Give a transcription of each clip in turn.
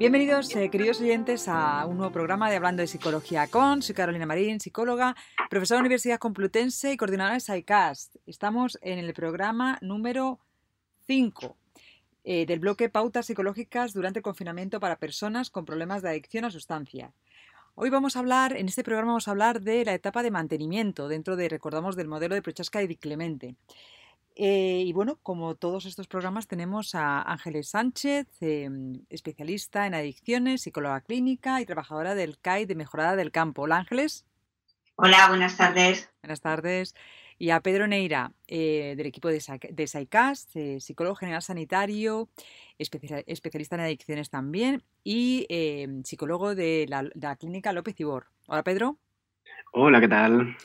Bienvenidos, eh, queridos oyentes, a un nuevo programa de Hablando de Psicología con. Soy Carolina Marín, psicóloga, profesora de Universidad Complutense y coordinadora de SciCast. Estamos en el programa número 5 eh, del bloque Pautas Psicológicas durante el confinamiento para personas con problemas de adicción a sustancias. Hoy vamos a hablar, en este programa vamos a hablar de la etapa de mantenimiento dentro de, recordamos, del modelo de Prochaska y Di Clemente. Eh, y bueno, como todos estos programas, tenemos a Ángeles Sánchez, em, especialista en adicciones, psicóloga clínica y trabajadora del CAI de Mejorada del Campo. Hola Ángeles. Hola, buenas tardes. Buenas tardes. Y a Pedro Neira, eh, del equipo de, de SAICAST, eh, psicólogo general sanitario, especialista en adicciones también y em, psicólogo de la, de la clínica López Ibor. Hola Pedro. Hola, ¿qué tal?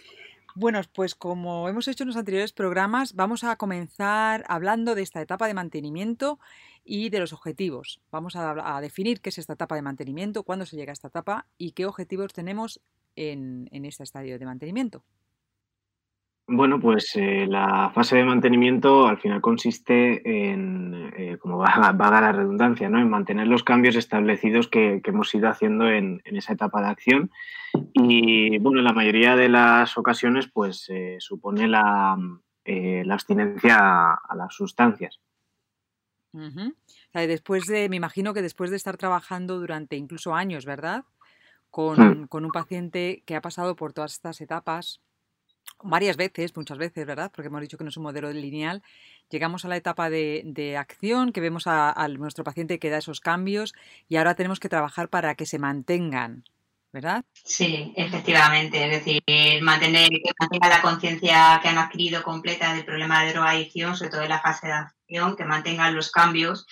Bueno, pues como hemos hecho en los anteriores programas, vamos a comenzar hablando de esta etapa de mantenimiento y de los objetivos. Vamos a, definir qué es esta etapa de mantenimiento, cuándo se llega a esta etapa y qué objetivos tenemos en, en este estadio de mantenimiento. Bueno, pues eh, la fase de mantenimiento al final consiste en, eh, como va, a dar la redundancia, ¿no? en mantener los cambios establecidos que, hemos ido haciendo en, esa etapa de acción. Y bueno, en la mayoría de las ocasiones, pues eh, supone la, abstinencia a, las sustancias. después de, me imagino que después de estar trabajando durante incluso años, ¿verdad? Con, hmm. con un paciente que ha pasado por todas estas etapas, varias veces, muchas veces, ¿verdad? Porque hemos dicho que no es un modelo lineal. Llegamos a la etapa de, acción, que vemos a, nuestro paciente que da esos cambios y ahora tenemos que trabajar para que se mantengan, ¿verdad? Sí, efectivamente. Es decir, mantener que mantenga la conciencia que han adquirido completa del problema de drogadicción, sobre todo en la fase de acción, que mantengan los cambios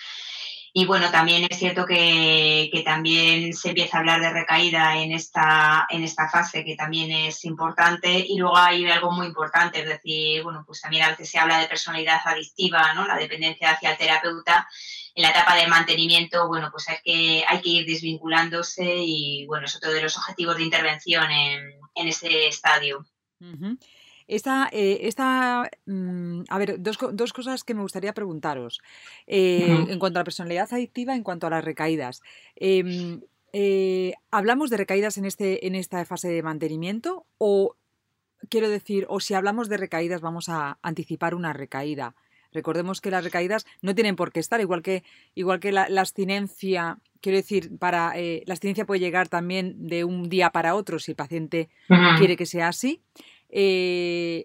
y bueno, también es cierto que, también se empieza a hablar de recaída en esta, en esta fase, que también es importante. Y luego hay algo muy importante, es decir, bueno, pues también a veces se habla de personalidad adictiva, ¿no? La dependencia hacia el terapeuta. En la etapa de mantenimiento, bueno, pues hay que, hay que ir desvinculándose y, bueno, es otro de los objetivos de intervención en, en ese estadio. Esta, eh, esta mm, a ver, dos, dos, cosas que me gustaría preguntaros. Eh, en cuanto a la personalidad adictiva, en cuanto a las recaídas. Em, eh, ¿Hablamos de recaídas en, este, en esta fase de mantenimiento? O quiero decir, o si hablamos de recaídas, vamos a anticipar una recaída. Recordemos que las recaídas no tienen por qué estar, igual que, igual que la, abstinencia, quiero decir, para la abstinencia puede llegar también de un día para otro si el paciente quiere que sea así. Eh,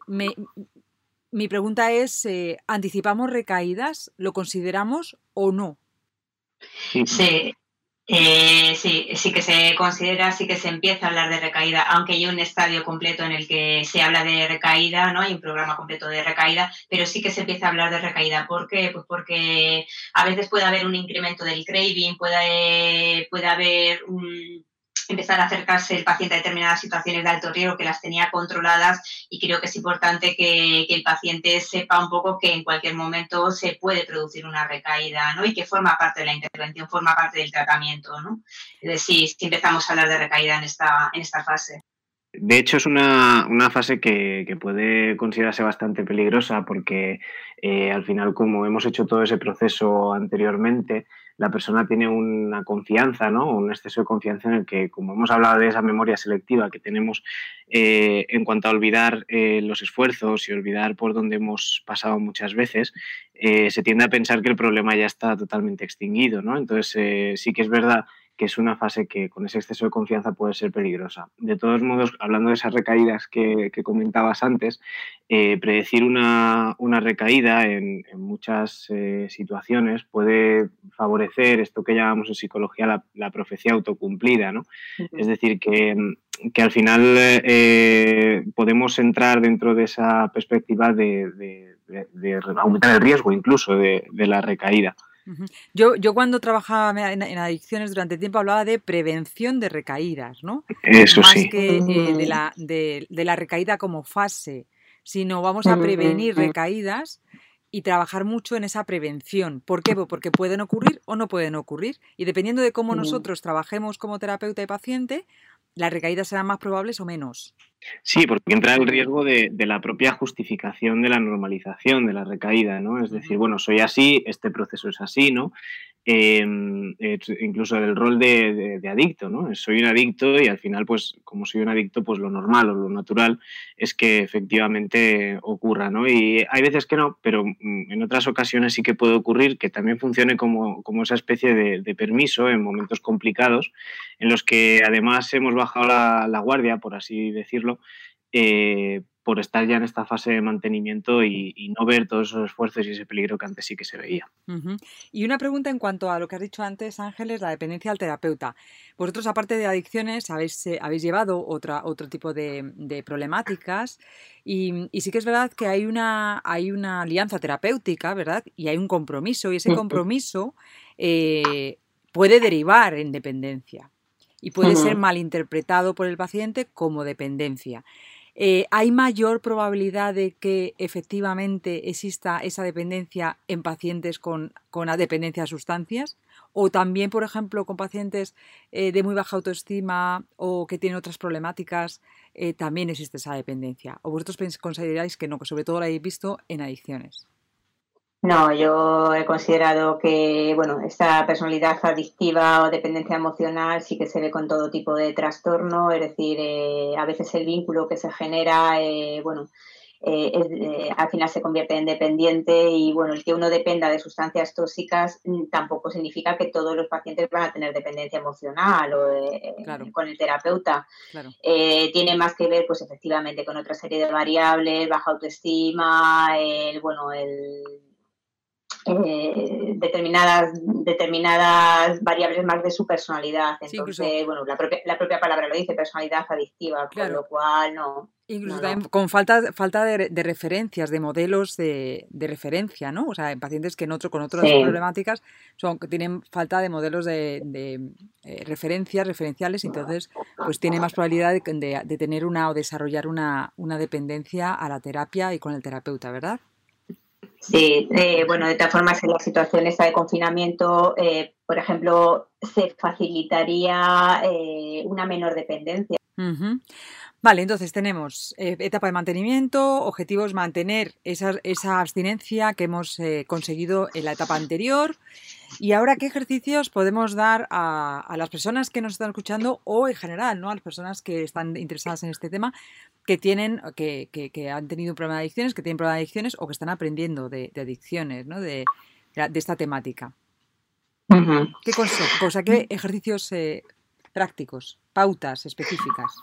mi pregunta es, eh, ¿anticipamos recaídas? ¿Lo consideramos o no? Sí, eh, sí, sí que se considera, sí que se empieza a hablar de recaída, aunque hay un estadio completo en el que se habla de recaída, ¿no? Hay un programa completo de recaída, pero sí que se empieza a hablar de recaída. ¿Por qué? Pues porque a veces puede haber un incremento del craving, puede haber un empezar a acercarse el paciente a determinadas situaciones de alto riesgo que las tenía controladas y creo que es importante que, el paciente sepa un poco que en cualquier momento se puede producir una recaída ¿no? y que forma parte de la intervención, forma parte del tratamiento. ¿no? Es decir, si empezamos a hablar de recaída en esta, en esta fase. De hecho, es una, una fase que, que, puede considerarse bastante peligrosa porque eh, al final, como hemos hecho todo ese proceso anteriormente, la persona tiene una confianza, ¿no? Un exceso de confianza en el que, como hemos hablado de esa memoria selectiva que tenemos eh, en cuanto a olvidar eh, los esfuerzos y olvidar por dónde hemos pasado muchas veces, eh, se tiende a pensar que el problema ya está totalmente extinguido, ¿no? Entonces, sí que es verdad que es una fase que con ese exceso de confianza puede ser peligrosa. De todos modos, hablando de esas recaídas que, comentabas antes, eh, predecir una, recaída en, muchas eh, situaciones puede favorecer esto que llamamos en psicología la, profecía autocumplida, ¿no? Es decir, que, al final eh, podemos entrar dentro de esa perspectiva de, aumentar el riesgo incluso de la recaída. Yo, yo cuando trabajaba en, adicciones durante tiempo hablaba de prevención de recaídas, ¿no? Eso Más que eh, de, la, de, la recaída como fase, sino vamos a prevenir recaídas y trabajar mucho en esa prevención. ¿Por qué? Porque pueden ocurrir o no pueden ocurrir. Y dependiendo de cómo nosotros trabajemos como terapeuta y paciente, las recaídas serán más probables o menos. Sí, porque entra el riesgo de, la propia justificación de la normalización de la recaída, ¿no? Es decir, bueno, soy así, este proceso es así, ¿no? Em, incluso el rol de, adicto, ¿no? Soy un adicto y al final, pues como soy un adicto, pues lo normal o lo natural es que efectivamente ocurra, ¿no? Y hay veces que no, pero mm, en otras ocasiones sí que puede ocurrir que también funcione como, esa especie de, permiso en momentos complicados en los que además hemos bajado la, guardia, por así decirlo, eh, por estar ya en esta fase de mantenimiento y, no ver todos esos esfuerzos y ese peligro que antes sí que se veía. Y una pregunta en cuanto a lo que has dicho antes, Ángeles, la dependencia al terapeuta. Vosotros, aparte de adicciones, habéis, eh, habéis llevado otra, otro tipo de, problemáticas y, sí que es verdad que hay una, hay una alianza terapéutica, ¿verdad? Y hay un compromiso y ese compromiso eh, puede derivar en dependencia y puede ser malinterpretado por el paciente como dependencia. Eh, ¿hay mayor probabilidad de que efectivamente exista esa dependencia en pacientes con, con dependencia a sustancias? ¿O también, por ejemplo, con pacientes eh, de muy baja autoestima o que tienen otras problemáticas, eh, también existe esa dependencia? ¿O vosotros consideráis que no, que sobre todo la habéis visto en adicciones? No, yo he considerado que, bueno, esta personalidad adictiva o dependencia emocional sí que se ve con todo tipo de trastorno, es decir, eh, a veces el vínculo que se genera, eh, bueno, eh, al final se convierte en dependiente y, bueno, el que uno dependa de sustancias tóxicas mm, tampoco significa que todos los pacientes van a tener dependencia emocional o con el terapeuta. tiene más que ver, pues, efectivamente, con otra serie de variables, baja autoestima, el, bueno, el eh, determinadas, determinadas variables más de su personalidad. Entonces, bueno, la propia, la propia palabra lo dice, personalidad adictiva, con lo cual no. Incluso también con falta, falta de, referencias, de modelos de, referencia, ¿no? O sea, en pacientes que en otro, con otras problemáticas son, tienen falta de modelos de, eh, referencias, referenciales, entonces pues tiene más probabilidad de, tener una o desarrollar una, una dependencia a la terapia y con el terapeuta, ¿verdad? Sí, eh, bueno, de todas formas, en la situación esta de confinamiento, eh, por ejemplo, se facilitaría eh, una menor dependencia. Vale, entonces tenemos etapa de mantenimiento, objetivos mantener esa, esa abstinencia que hemos conseguido en la etapa anterior. Y ahora, ¿qué ejercicios podemos dar a, a, las personas que nos están escuchando o en general, ¿no? A las personas que están interesadas en este tema que tienen, que, que, han tenido un problema de adicciones, que tienen problema de adicciones o que están aprendiendo de, adicciones, ¿no? De, de, esta temática. ¿Qué consejos, qué ejercicios eh, prácticos, pautas específicas?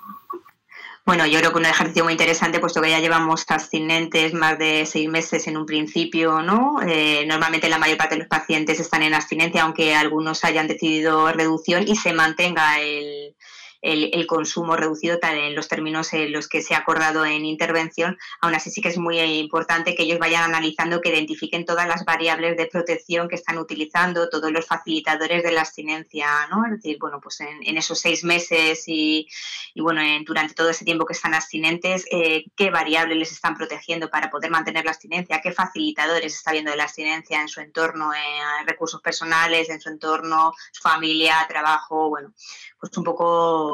Bueno, yo creo que un ejercicio muy interesante, puesto que ya llevamos abstinentes más de seis meses en un principio, ¿no? Eh, normalmente la mayor parte de los pacientes están en abstinencia, aunque algunos hayan decidido reducción y se mantenga el, el, consumo reducido tal en los términos en los que se ha acordado en intervención, aún así sí que es muy importante que ellos vayan analizando, que identifiquen todas las variables de protección que están utilizando, todos los facilitadores de la abstinencia, ¿no? Es decir, bueno, pues en, esos seis meses y, bueno, durante todo ese tiempo que están abstinentes, eh, qué variables les están protegiendo para poder mantener la abstinencia, qué facilitadores está viendo de la abstinencia en su entorno, en recursos personales, en su entorno, su familia, trabajo, bueno, pues un poco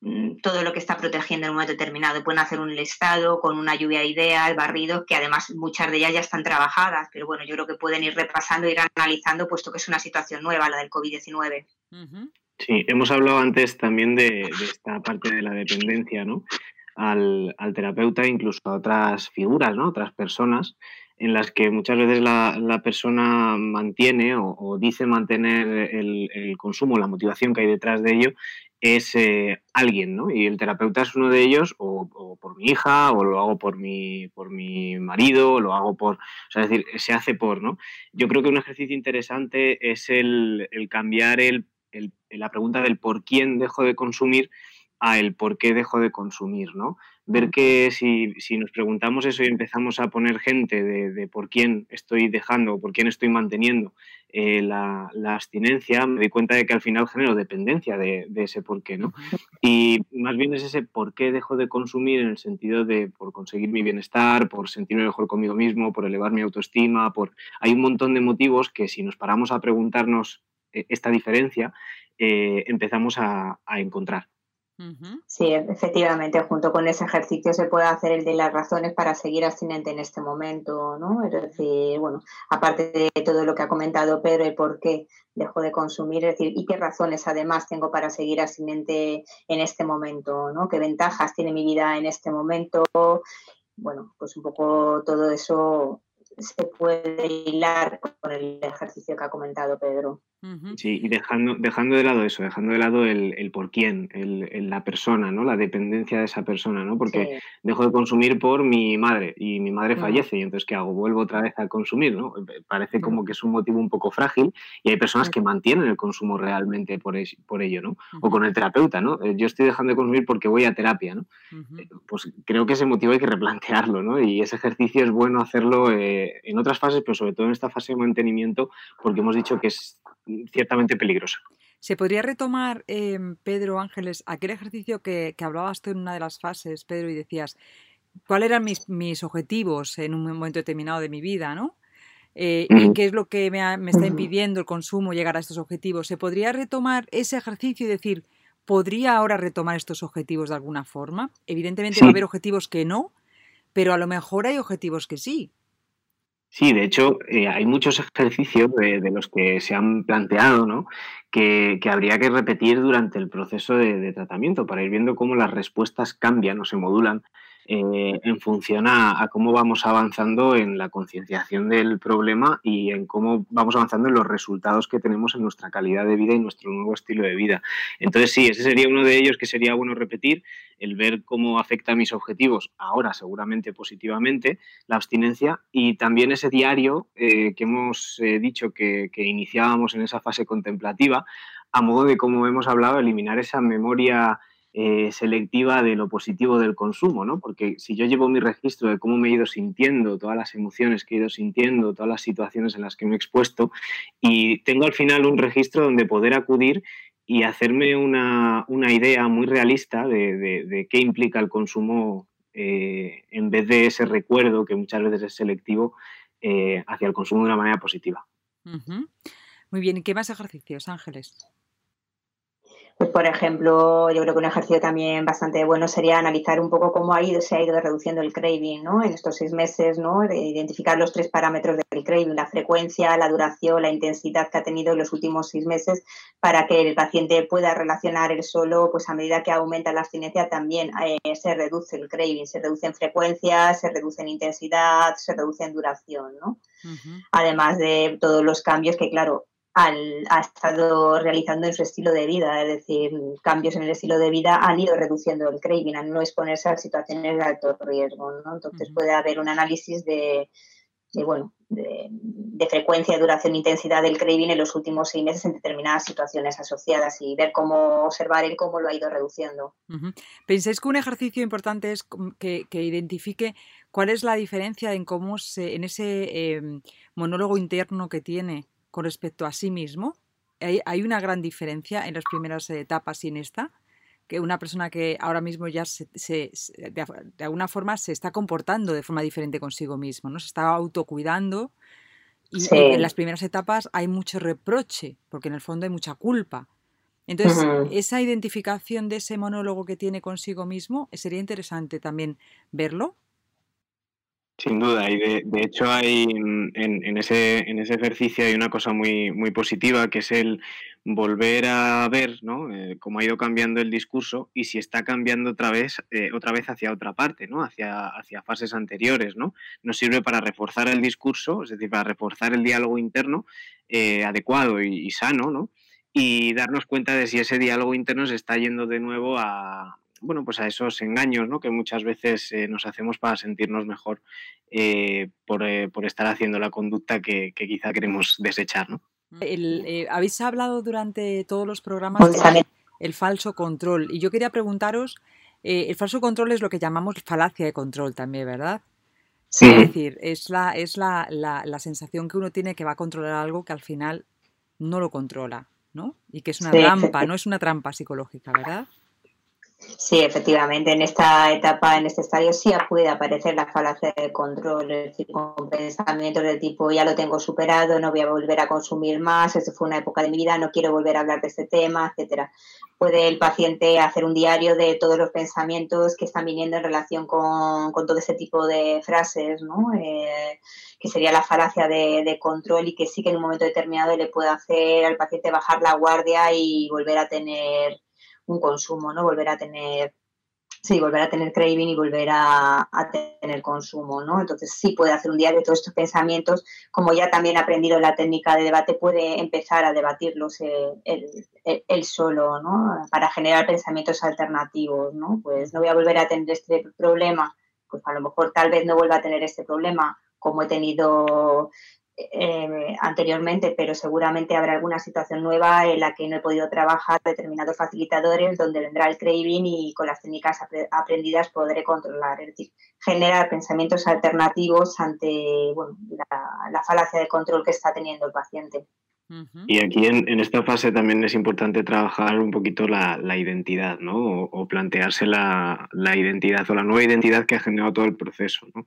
mm, todo lo que está protegiendo en un momento determinado. Pueden hacer un listado con una lluvia de ideas, barridos, que además muchas de ellas ya están trabajadas, pero bueno, yo creo que pueden ir repasando, ir analizando, puesto que es una situación nueva, la del COVID-19. Sí, hemos hablado antes también de, esta parte de la dependencia, ¿no? Al, terapeuta, incluso a otras figuras, ¿no? Otras personas en las que muchas veces la, persona mantiene o, dice mantener el, consumo, la motivación que hay detrás de ello, es eh, alguien, ¿no? Y el terapeuta es uno de ellos, o, por mi hija, o lo hago por mi, por mi marido, o lo hago por. O sea, es decir, se hace por, ¿no? Yo creo que un ejercicio interesante es el, cambiar el, la pregunta del por quién dejo de consumir a el por qué dejo de consumir, ¿no? Ver que si, nos preguntamos eso y empezamos a poner gente de, por quién estoy dejando o por quién estoy manteniendo eh, la, abstinencia, me doy cuenta de que al final genero dependencia de, ese por qué, ¿no? Y más bien es ese por qué dejo de consumir en el sentido de por conseguir mi bienestar, por sentirme mejor conmigo mismo, por elevar mi autoestima, por... Hay un montón de motivos que si nos paramos a preguntarnos eh, esta diferencia, eh, empezamos a encontrar. Sí, efectivamente, junto con ese ejercicio se puede hacer el de las razones para seguir abstinente en este momento, ¿no? Es decir, bueno, aparte de todo lo que ha comentado Pedro, el por qué dejo de consumir, es decir, y qué razones además tengo para seguir abstinente en este momento, ¿no? ¿Qué ventajas tiene mi vida en este momento? Bueno, pues un poco todo eso se puede hilar con el ejercicio que ha comentado Pedro. Sí, y dejando, dejando de lado eso, dejando de lado el, por quién, el, la persona, ¿no? La dependencia de esa persona, ¿no? Porque dejo de consumir por mi madre y mi madre fallece y entonces ¿qué hago? Vuelvo otra vez a consumir, ¿no? Parece como que es un motivo un poco frágil y hay personas que mantienen el consumo realmente por, por ello, ¿no? O con el terapeuta, ¿no? Eh, yo estoy dejando de consumir porque voy a terapia, ¿no? Eh, pues creo que ese motivo hay que replantearlo, ¿no? Y ese ejercicio es bueno hacerlo eh, en otras fases, pero sobre todo en esta fase de mantenimiento porque hemos dicho que es ciertamente peligrosa. ¿Se podría retomar, em, Pedro Ángeles, aquel ejercicio que, hablabas tú en una de las fases, Pedro, y decías, ¿cuáles eran mis, objetivos en un momento determinado de mi vida, ¿no? Eh, ¿Y qué es lo que me, está impidiendo el consumo llegar a estos objetivos? ¿Se podría retomar ese ejercicio y decir, ¿podría ahora retomar estos objetivos de alguna forma? Evidentemente va a haber objetivos que no, pero a lo mejor hay objetivos que sí. Sí, de hecho, eh, hay muchos ejercicios de, los que se han planteado, ¿no? Que, habría que repetir durante el proceso de, tratamiento para ir viendo cómo las respuestas cambian o se modulan eh, en función a, cómo vamos avanzando en la concienciación del problema y en cómo vamos avanzando en los resultados que tenemos en nuestra calidad de vida y nuestro nuevo estilo de vida. Entonces, sí, ese sería uno de ellos que sería bueno repetir, el ver cómo afecta a mis objetivos, ahora seguramente positivamente, la abstinencia y también ese diario eh, que hemos eh, dicho que, iniciábamos en esa fase contemplativa, a modo de, como hemos hablado, eliminar esa memoria eh, selectiva de lo positivo del consumo, ¿no? Porque si yo llevo mi registro de cómo me he ido sintiendo, todas las emociones que he ido sintiendo, todas las situaciones en las que me he expuesto, y tengo al final un registro donde poder acudir y hacerme una, idea muy realista de, qué implica el consumo eh, en vez de ese recuerdo que muchas veces es selectivo eh, hacia el consumo de una manera positiva. Muy bien, ¿y qué más ejercicios, Ángeles? Pues, por ejemplo, yo creo que un ejercicio también bastante bueno sería analizar un poco cómo ha ido, se ha ido reduciendo el craving, ¿no? En estos seis meses, ¿no? De identificar los tres parámetros del craving, la frecuencia, la duración, la intensidad que ha tenido en los últimos seis meses para que el paciente pueda relacionar el solo, pues a medida que aumenta la abstinencia también eh, se reduce el craving, se reduce en frecuencia, se reduce en intensidad, se reduce en duración, ¿no? Además de todos los cambios que, claro, ha estado realizando en su estilo de vida, es decir, cambios en el estilo de vida han ido reduciendo el craving, a no exponerse a situaciones de alto riesgo. ¿no? Entonces puede haber un análisis de, bueno, de, frecuencia, duración e intensidad del craving en los últimos seis meses en determinadas situaciones asociadas y ver cómo observar él cómo lo ha ido reduciendo. ¿Pensáis que un ejercicio importante es que, identifique cuál es la diferencia en cómo se, en ese em, monólogo interno que tiene con respecto a sí mismo. Hay, una gran diferencia en las primeras etapas y en esta, que una persona que ahora mismo ya se, de, alguna forma se está comportando de forma diferente consigo mismo, ¿no? Se está autocuidando y en las primeras etapas hay mucho reproche, porque en el fondo hay mucha culpa. Entonces, esa identificación de ese monólogo que tiene consigo mismo, sería interesante también verlo sin duda, y de, de hecho hay en, ese, en ese ejercicio hay una cosa muy, muy positiva que es el volver a ver ¿no? Eh, cómo ha ido cambiando el discurso y si está cambiando otra vez, eh, otra vez hacia otra parte, ¿no? hacia, hacia fases anteriores. ¿no? Nos sirve para reforzar el discurso, es decir, para reforzar el diálogo interno eh, adecuado y, y, sano, ¿no? y darnos cuenta de si ese diálogo interno se está yendo de nuevo a, bueno, pues a esos engaños ¿no? que muchas veces eh, nos hacemos para sentirnos mejor eh, eh, por, estar haciendo la conducta que, quizá queremos desechar. ¿no? habéis hablado durante todos los programas del falso control y yo quería preguntaros, el falso control es lo que llamamos falacia de control también, ¿verdad? Sí. Es decir, es, la, es la, la, sensación que uno tiene que va a controlar algo que al final no lo controla, ¿no? Y que es una trampa, no es una trampa psicológica, ¿verdad? Sí, efectivamente, en esta etapa, en este estadio, sí puede aparecer la falacia de control, es decir, con pensamientos del tipo ya lo tengo superado, no voy a volver a consumir más, esto fue una época de mi vida, no quiero volver a hablar de este tema, etcétera. Puede el paciente hacer un diario de todos los pensamientos que están viniendo en relación con, todo ese tipo de frases, ¿no? Eh, que sería la falacia de, de, control y que sí que en un momento determinado le puede hacer al paciente bajar la guardia y volver a tener un consumo, ¿no? Volver a tener, sí, volver a tener craving y volver a, tener consumo, ¿no? Entonces sí puede hacer un diario de todos estos pensamientos, como ya también ha aprendido la técnica de debate, puede empezar a debatirlos él, solo, ¿no? Para generar pensamientos alternativos, ¿no? Pues no voy a volver a tener este problema, pues a lo mejor tal vez no vuelva a tener este problema como he tenido eh, anteriormente, pero seguramente habrá alguna situación nueva en la que no he podido trabajar determinados facilitadores donde vendrá el craving y con las técnicas aprendidas podré controlar, es decir, generar pensamientos alternativos ante la, falacia de control que está teniendo el paciente. Y aquí en, esta fase también es importante trabajar un poquito la, identidad, ¿no? O, plantearse la, la, identidad o la nueva identidad que ha generado todo el proceso, ¿no?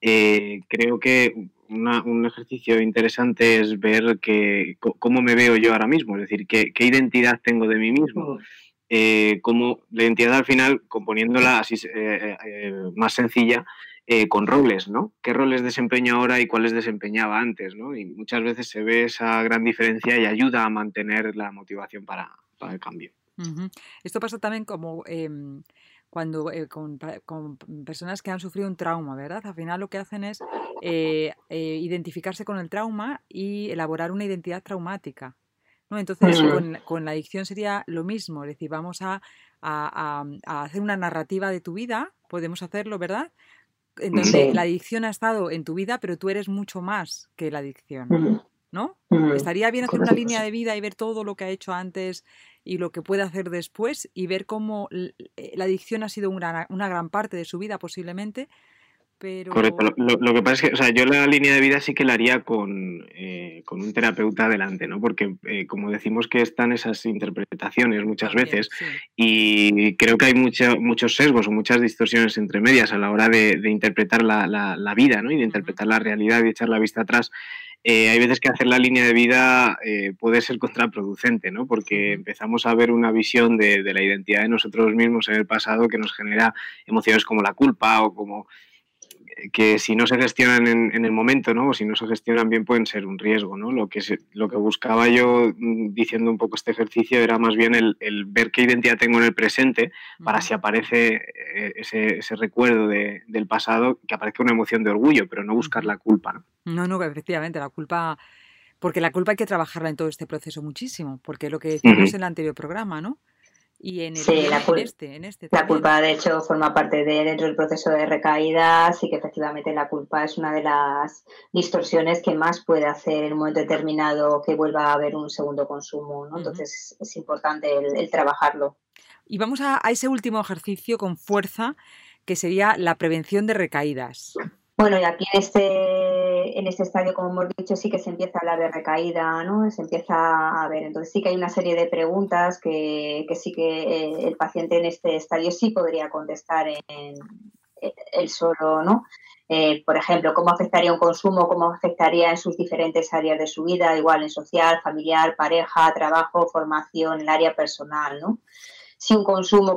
Eh, creo que un ejercicio interesante es ver que, cómo me veo yo ahora mismo, es decir, qué, identidad tengo de mí mismo. Eh, cómo la identidad al final, componiéndola así eh, más sencilla, con roles, ¿no? ¿Qué roles desempeño ahora y cuáles desempeñaba antes, ¿no? Y muchas veces se ve esa gran diferencia y ayuda a mantener la motivación para, el cambio. Esto pasa también como em, cuando eh, con, personas que han sufrido un trauma, ¿verdad? Al final lo que hacen es eh, eh, identificarse con el trauma y elaborar una identidad traumática. ¿no? Entonces, con, la adicción sería lo mismo, es decir, vamos a, hacer una narrativa de tu vida, podemos hacerlo, ¿verdad? Entonces, la adicción ha estado en tu vida, pero tú eres mucho más que la adicción. ¿No? Estaría bien hacer una línea de vida y ver todo lo que ha hecho antes y lo que puede hacer después y ver cómo eh, la adicción ha sido una, una gran parte de su vida posiblemente. Pero... Correcto. Lo, que pasa es que, o sea, yo la línea de vida sí que la haría con, eh, con un terapeuta adelante, ¿no? Porque, eh, como decimos que están esas interpretaciones muchas veces, y creo que hay muchos sesgos o muchas distorsiones entre medias a la hora de, de interpretar la, la, la, vida, ¿no? Y de interpretar la realidad y echar la vista atrás. Eh, hay veces que hacer la línea de vida eh, puede ser contraproducente, ¿no? Porque empezamos a ver una visión de, de, la identidad de nosotros mismos en el pasado que nos genera emociones como la culpa o como que si no se gestionan en, el momento, ¿no? O si no se gestionan bien pueden ser un riesgo, ¿no? Lo que, lo que buscaba yo mm, diciendo un poco este ejercicio era más bien el, ver qué identidad tengo en el presente para si aparece eh, ese, ese recuerdo de, del pasado, que aparezca una emoción de orgullo, pero no buscar la culpa, ¿no? No, no, efectivamente, la culpa... Porque la culpa hay que trabajarla en todo este proceso muchísimo, porque lo que decíamos en el anterior programa, ¿no? Y en, sí, la, este, en este la culpa, de hecho, forma parte de dentro del proceso de recaída. Sí que efectivamente la culpa es una de las distorsiones que más puede hacer en un momento determinado que vuelva a haber un segundo consumo. ¿no? Entonces es importante el, trabajarlo. Y vamos a, a ese último ejercicio con fuerza, que sería la prevención de recaídas. Bueno, y aquí en este, en este estadio, como hemos dicho, sí que se empieza a hablar de recaída, ¿no? Se empieza a ver. Entonces sí que hay una serie de preguntas que, sí que eh, el paciente en este estadio sí podría contestar en, el solo, ¿no? Eh, por ejemplo, cómo afectaría un consumo, cómo afectaría en sus diferentes áreas de su vida, igual en social, familiar, pareja, trabajo, formación, el área personal, ¿no? Si un consumo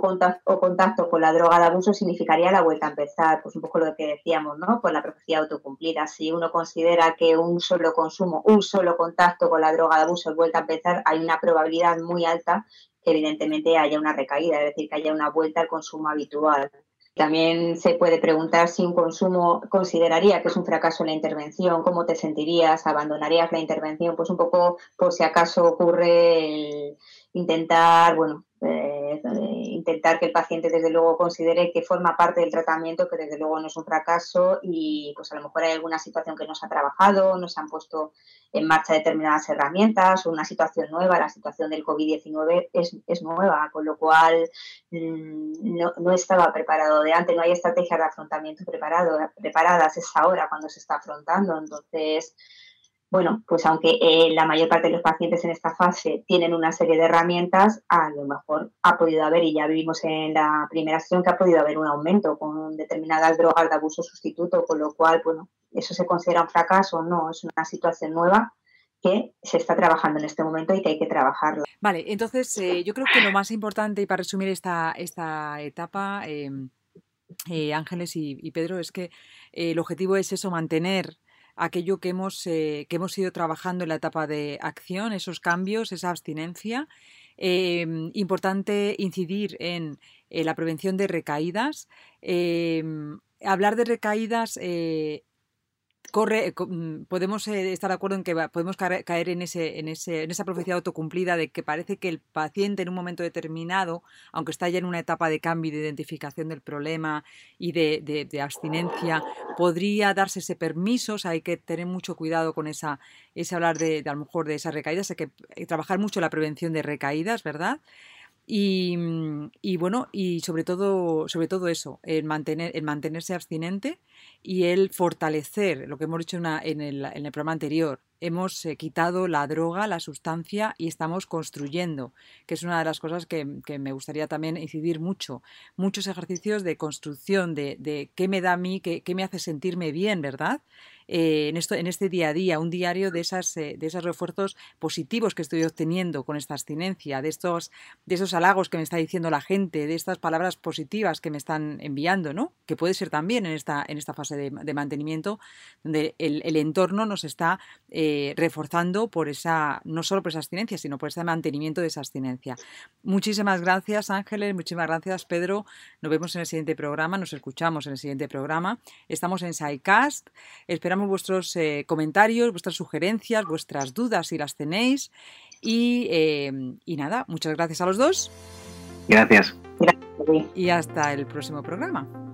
o contacto con la droga de abuso significaría la vuelta a empezar, pues un poco lo que decíamos, ¿no? Por la profecía autocumplida. Si uno considera que un solo consumo, un solo contacto con la droga de abuso es vuelta a empezar, hay una probabilidad muy alta que evidentemente haya una recaída, es decir, que haya una vuelta al consumo habitual. También se puede preguntar si un consumo consideraría que es un fracaso en la intervención, cómo te sentirías, abandonarías la intervención, pues un poco por si acaso ocurre el intentar, bueno, eh, intentar que el paciente desde luego considere que forma parte del tratamiento, que desde luego no es un fracaso y pues a lo mejor hay alguna situación que no se ha trabajado, no se han puesto en marcha determinadas herramientas o una situación nueva, la situación del COVID-19 es, es, nueva, con lo cual mm, no, no, estaba preparado de antes, no hay estrategias de afrontamiento preparado, preparadas, es ahora cuando se está afrontando, entonces bueno, pues aunque eh, la mayor parte de los pacientes en esta fase tienen una serie de herramientas, a lo mejor ha podido haber, y ya vivimos en la primera sesión que ha podido haber un aumento con determinadas drogas de abuso sustituto, con lo cual, bueno, eso se considera un fracaso, no, es una situación nueva que se está trabajando en este momento y que hay que trabajarla. Vale, entonces eh, yo creo que lo más importante, y para resumir esta, esta etapa, em, eh, Ángeles y, Pedro, es que el objetivo es eso, mantener aquello que hemos, eh, que hemos ido trabajando en la etapa de acción, esos cambios, esa abstinencia. Em, importante incidir en la prevención de recaídas. Em, hablar de recaídas corre, mm, podemos eh, estar de acuerdo en que podemos caer en, ese, en, ese, en esa profecía autocumplida de que parece que el paciente en un momento determinado, aunque está ya en una etapa de cambio y de identificación del problema y de, de, abstinencia, podría darse ese permiso. O sea, hay que tener mucho cuidado con esa, ese hablar de, de a lo mejor de esas recaídas, hay que eh, trabajar mucho la prevención de recaídas, ¿verdad? Y, mm, y, bueno, y sobre todo, sobre todo eso, el, mantener, el mantenerse abstinente y el fortalecer, lo que hemos dicho en, el, en el programa anterior, hemos eh, quitado la droga, la sustancia y estamos construyendo, que es una de las cosas que, me gustaría también incidir mucho. Muchos ejercicios de construcción, de, de qué me da a mí, qué, qué me hace sentirme bien, ¿verdad? Eh, en, esto, en este día a día, un diario de, esas, eh, de esos refuerzos positivos que estoy obteniendo con esta abstinencia, de, estos, de esos halagos que me está diciendo la gente, de estas palabras positivas que me están enviando, ¿no? que puede ser también en esta, en esta fase de, mantenimiento, donde el, entorno nos está eh, reforzando por esa, no solo por esa abstinencia, sino por ese mantenimiento de esa abstinencia. Muchísimas gracias, Ángeles, muchísimas gracias, Pedro. Nos vemos en el siguiente programa, nos escuchamos en el siguiente programa. Estamos en SciCast. Esperamos vuestros eh, comentarios, vuestras sugerencias, vuestras dudas si las tenéis. Y, eh, y nada, muchas gracias a los dos. Gracias. Y hasta el próximo programa.